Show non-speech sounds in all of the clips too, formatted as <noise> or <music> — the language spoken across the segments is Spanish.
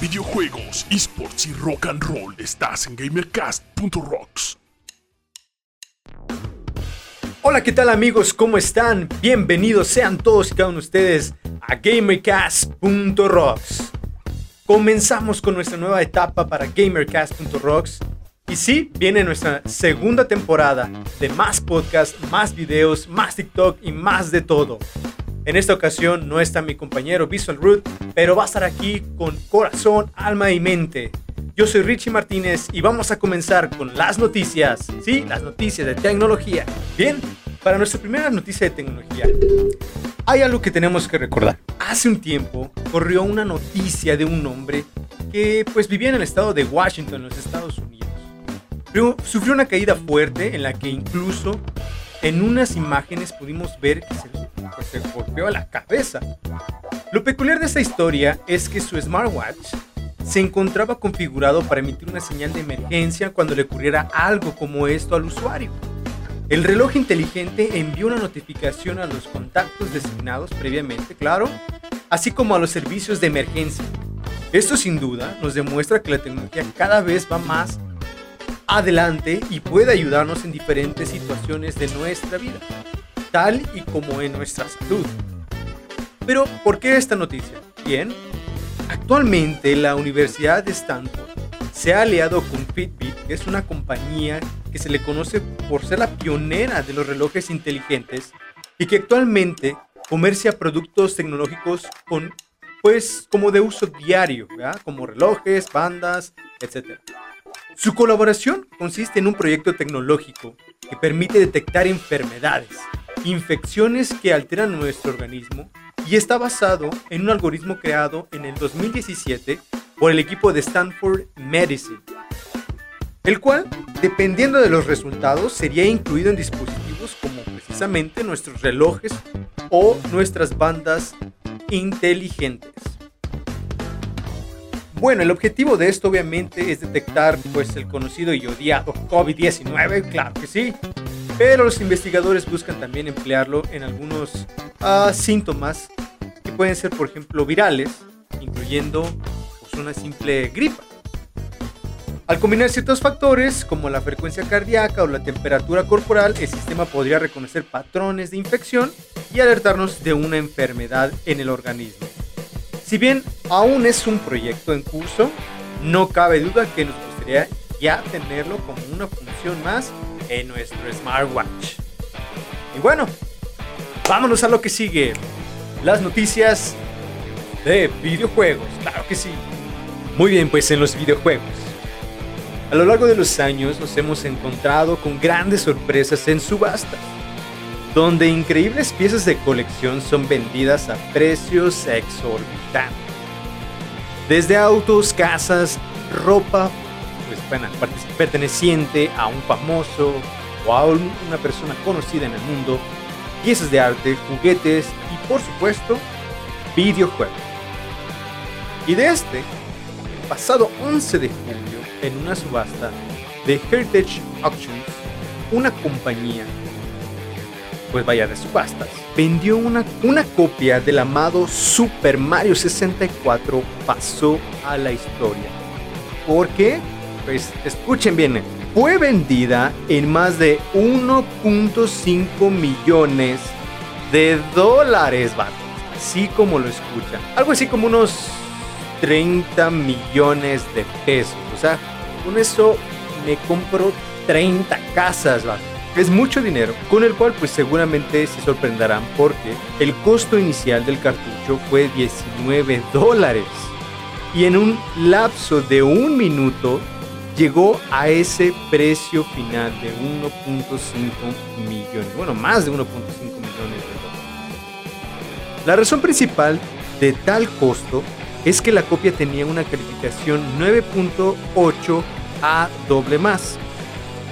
videojuegos, esports y rock and roll, estás en gamercast.rocks. Hola, ¿qué tal amigos? ¿Cómo están? Bienvenidos sean todos y cada uno de ustedes a gamercast.rocks. Comenzamos con nuestra nueva etapa para gamercast.rocks. Y sí, viene nuestra segunda temporada de más podcasts, más videos, más TikTok y más de todo. En esta ocasión no está mi compañero Visual Root, pero va a estar aquí con corazón, alma y mente. Yo soy Richie Martínez y vamos a comenzar con las noticias. Sí, las noticias de tecnología. Bien, para nuestra primera noticia de tecnología, hay algo que tenemos que recordar. Hace un tiempo corrió una noticia de un hombre que pues vivía en el estado de Washington, en los Estados Unidos. Pero sufrió una caída fuerte en la que incluso en unas imágenes pudimos ver que se pues, se golpeó la cabeza. Lo peculiar de esta historia es que su smartwatch se encontraba configurado para emitir una señal de emergencia cuando le ocurriera algo como esto al usuario. El reloj inteligente envió una notificación a los contactos designados previamente, claro, así como a los servicios de emergencia. Esto sin duda nos demuestra que la tecnología cada vez va más adelante y puede ayudarnos en diferentes situaciones de nuestra vida tal y como en nuestra salud. Pero, ¿por qué esta noticia? Bien, actualmente la Universidad de Stanford se ha aliado con Fitbit, que es una compañía que se le conoce por ser la pionera de los relojes inteligentes y que actualmente comercia productos tecnológicos con pues como de uso diario, como relojes, bandas, etc. Su colaboración consiste en un proyecto tecnológico que permite detectar enfermedades, infecciones que alteran nuestro organismo y está basado en un algoritmo creado en el 2017 por el equipo de Stanford Medicine, el cual, dependiendo de los resultados, sería incluido en dispositivos como precisamente nuestros relojes o nuestras bandas inteligentes. Bueno, el objetivo de esto obviamente es detectar pues el conocido y odiado COVID-19, claro que sí, pero los investigadores buscan también emplearlo en algunos uh, síntomas pueden ser, por ejemplo, virales, incluyendo pues, una simple gripa. Al combinar ciertos factores como la frecuencia cardíaca o la temperatura corporal, el sistema podría reconocer patrones de infección y alertarnos de una enfermedad en el organismo. Si bien aún es un proyecto en curso, no cabe duda que nos gustaría ya tenerlo como una función más en nuestro smartwatch. Y bueno, vámonos a lo que sigue. Las noticias de videojuegos, claro que sí. Muy bien, pues en los videojuegos. A lo largo de los años nos hemos encontrado con grandes sorpresas en subastas, donde increíbles piezas de colección son vendidas a precios exorbitantes. Desde autos, casas, ropa, perteneciente a un famoso o a una persona conocida en el mundo, piezas de arte, juguetes y por supuesto videojuegos. Y de este, pasado 11 de julio, en una subasta de Heritage Auctions, una compañía, pues vaya de subastas, vendió una, una copia del amado Super Mario 64, pasó a la historia. ¿Por qué? pues escuchen bien, fue vendida en más de 1.5 millones de dólares, Así como lo escuchan. Algo así como unos 30 millones de pesos. O sea, con eso me compro 30 casas, Es mucho dinero, con el cual pues seguramente se sorprenderán porque el costo inicial del cartucho fue 19 dólares. Y en un lapso de un minuto llegó a ese precio final de 1.5 millones, bueno, más de 1.5 millones de dólares. La razón principal de tal costo es que la copia tenía una calificación 9.8 a doble más,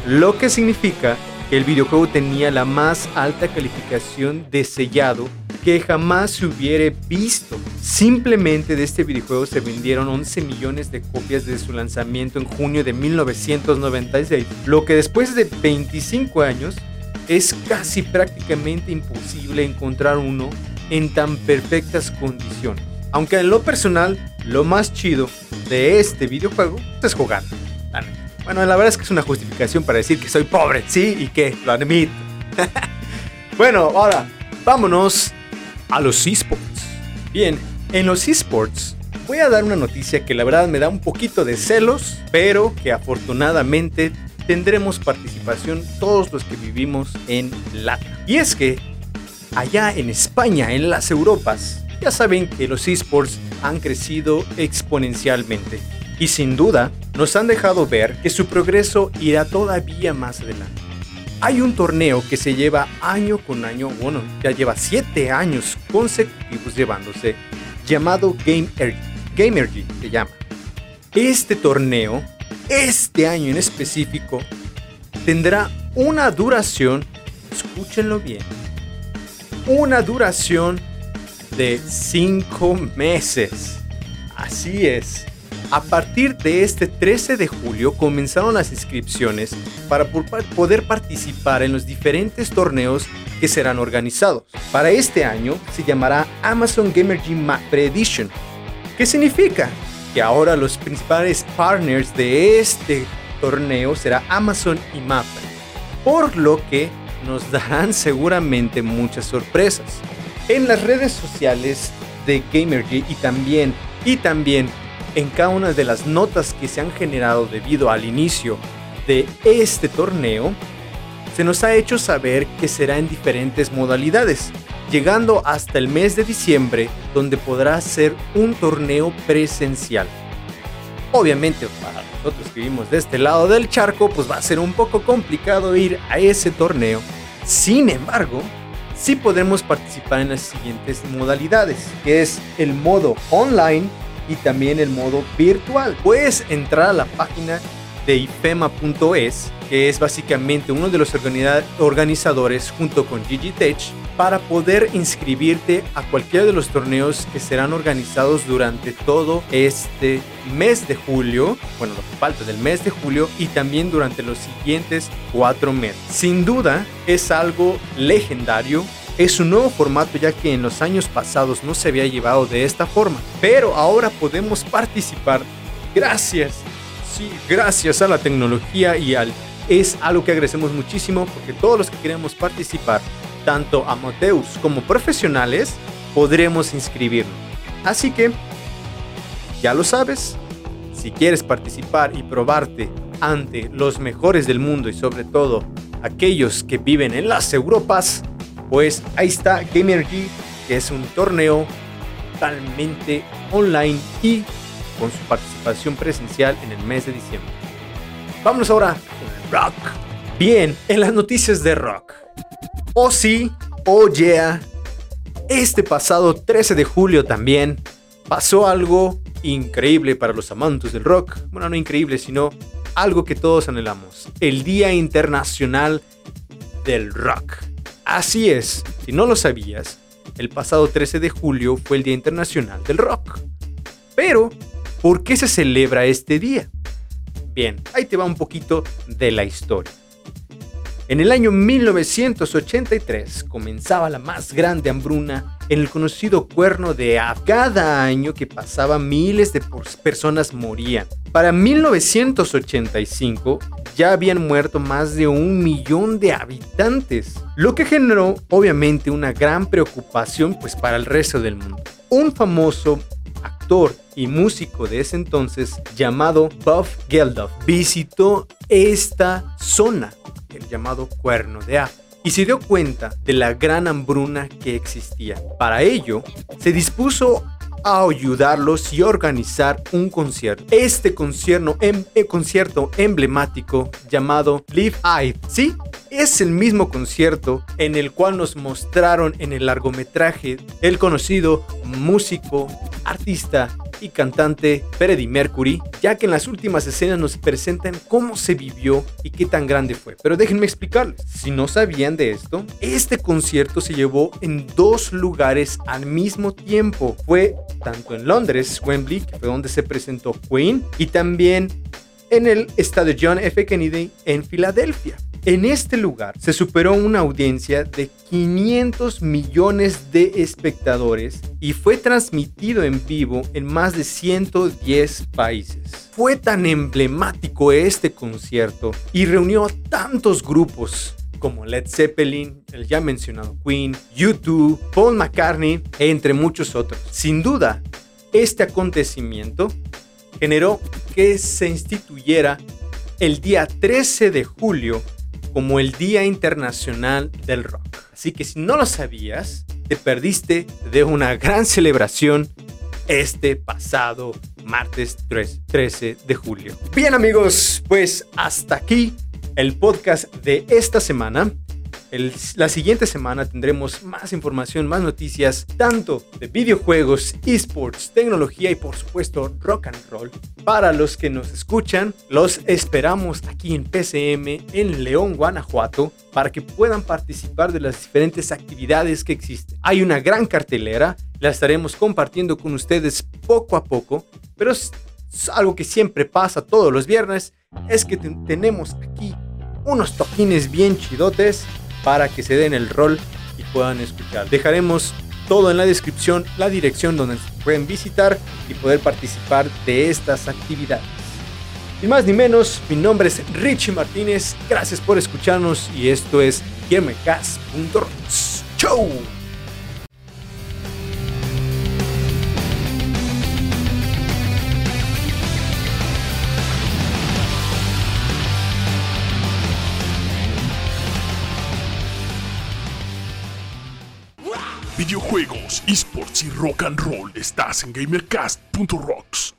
lo que significa que el videojuego tenía la más alta calificación de sellado que jamás se hubiera visto. Simplemente de este videojuego se vendieron 11 millones de copias desde su lanzamiento en junio de 1996, lo que después de 25 años es casi prácticamente imposible encontrar uno en tan perfectas condiciones. Aunque en lo personal lo más chido de este videojuego es jugar. Bueno, la verdad es que es una justificación para decir que soy pobre, sí, y que lo admito. <laughs> bueno, ahora vámonos a los esports. Bien, en los esports voy a dar una noticia que la verdad me da un poquito de celos, pero que afortunadamente tendremos participación todos los que vivimos en LATA. Y es que allá en España, en las Europas, ya saben que los esports han crecido exponencialmente y sin duda nos han dejado ver que su progreso irá todavía más adelante. Hay un torneo que se lleva año con año, bueno, ya lleva 7 años consecutivos llevándose, llamado Game Gamergy se llama. Este torneo, este año en específico, tendrá una duración, escúchenlo bien, una duración de 5 meses. Así es. A partir de este 13 de julio comenzaron las inscripciones para poder participar en los diferentes torneos que serán organizados. Para este año se llamará Amazon Gamer Pre Edition. ¿Qué significa? Que ahora los principales partners de este torneo será Amazon y MAPRE, por lo que nos darán seguramente muchas sorpresas. En las redes sociales de Gamergy y también y también en cada una de las notas que se han generado debido al inicio de este torneo, se nos ha hecho saber que será en diferentes modalidades, llegando hasta el mes de diciembre donde podrá ser un torneo presencial. Obviamente para nosotros que vivimos de este lado del charco, pues va a ser un poco complicado ir a ese torneo. Sin embargo, sí podremos participar en las siguientes modalidades, que es el modo online y también el modo virtual. Puedes entrar a la página de ifema.es, que es básicamente uno de los organizadores junto con Tech para poder inscribirte a cualquiera de los torneos que serán organizados durante todo este mes de julio, bueno, lo que falta del mes de julio y también durante los siguientes cuatro meses. Sin duda es algo legendario es un nuevo formato ya que en los años pasados no se había llevado de esta forma, pero ahora podemos participar gracias, sí, gracias a la tecnología y al es algo que agradecemos muchísimo porque todos los que queremos participar, tanto amateurs como profesionales, podremos inscribirnos. Así que, ya lo sabes, si quieres participar y probarte ante los mejores del mundo y sobre todo aquellos que viven en las Europas, pues ahí está Gamergy, que es un torneo totalmente online y con su participación presencial en el mes de diciembre. Vámonos ahora con rock. Bien, en las noticias de rock. Oh sí, oh yeah. Este pasado 13 de julio también pasó algo increíble para los amantes del rock. Bueno, no increíble, sino algo que todos anhelamos. El Día Internacional del Rock. Así es, si no lo sabías, el pasado 13 de julio fue el Día Internacional del Rock. Pero, ¿por qué se celebra este día? Bien, ahí te va un poquito de la historia. En el año 1983 comenzaba la más grande hambruna en el conocido cuerno de Af. Cada año que pasaba miles de personas morían. Para 1985 ya habían muerto más de un millón de habitantes, lo que generó obviamente una gran preocupación pues para el resto del mundo. Un famoso actor y músico de ese entonces llamado Buff Geldof visitó esta zona llamado Cuerno de A, y se dio cuenta de la gran hambruna que existía. Para ello, se dispuso a ayudarlos y organizar un concierto. Este concierto, em, eh, concierto emblemático llamado Live Aid, ¿sí? Es el mismo concierto en el cual nos mostraron en el largometraje el conocido músico, artista y cantante Freddie Mercury, ya que en las últimas escenas nos presentan cómo se vivió y qué tan grande fue. Pero déjenme explicarles, si no sabían de esto, este concierto se llevó en dos lugares al mismo tiempo. Fue tanto en Londres, Wembley, que fue donde se presentó Queen, y también en el estadio John F. Kennedy en Filadelfia. En este lugar se superó una audiencia de 500 millones de espectadores y fue transmitido en vivo en más de 110 países. Fue tan emblemático este concierto y reunió a tantos grupos como Led Zeppelin, el ya mencionado Queen, U2, Paul McCartney, entre muchos otros. Sin duda, este acontecimiento generó que se instituyera el día 13 de julio como el Día Internacional del Rock. Así que si no lo sabías, te perdiste de una gran celebración este pasado martes 13 de julio. Bien amigos, pues hasta aquí el podcast de esta semana la siguiente semana tendremos más información, más noticias, tanto de videojuegos, esports, tecnología y por supuesto rock and roll. Para los que nos escuchan, los esperamos aquí en PCM en León, Guanajuato, para que puedan participar de las diferentes actividades que existen. Hay una gran cartelera, la estaremos compartiendo con ustedes poco a poco, pero es algo que siempre pasa todos los viernes, es que tenemos aquí unos toquines bien chidotes para que se den el rol y puedan escuchar. Dejaremos todo en la descripción, la dirección donde pueden visitar y poder participar de estas actividades. Ni más ni menos, mi nombre es Richie Martínez, gracias por escucharnos y esto es GamerCast.rocks. ¡Chau! Videojuegos, esports y rock and roll estás en gamercast.rocks.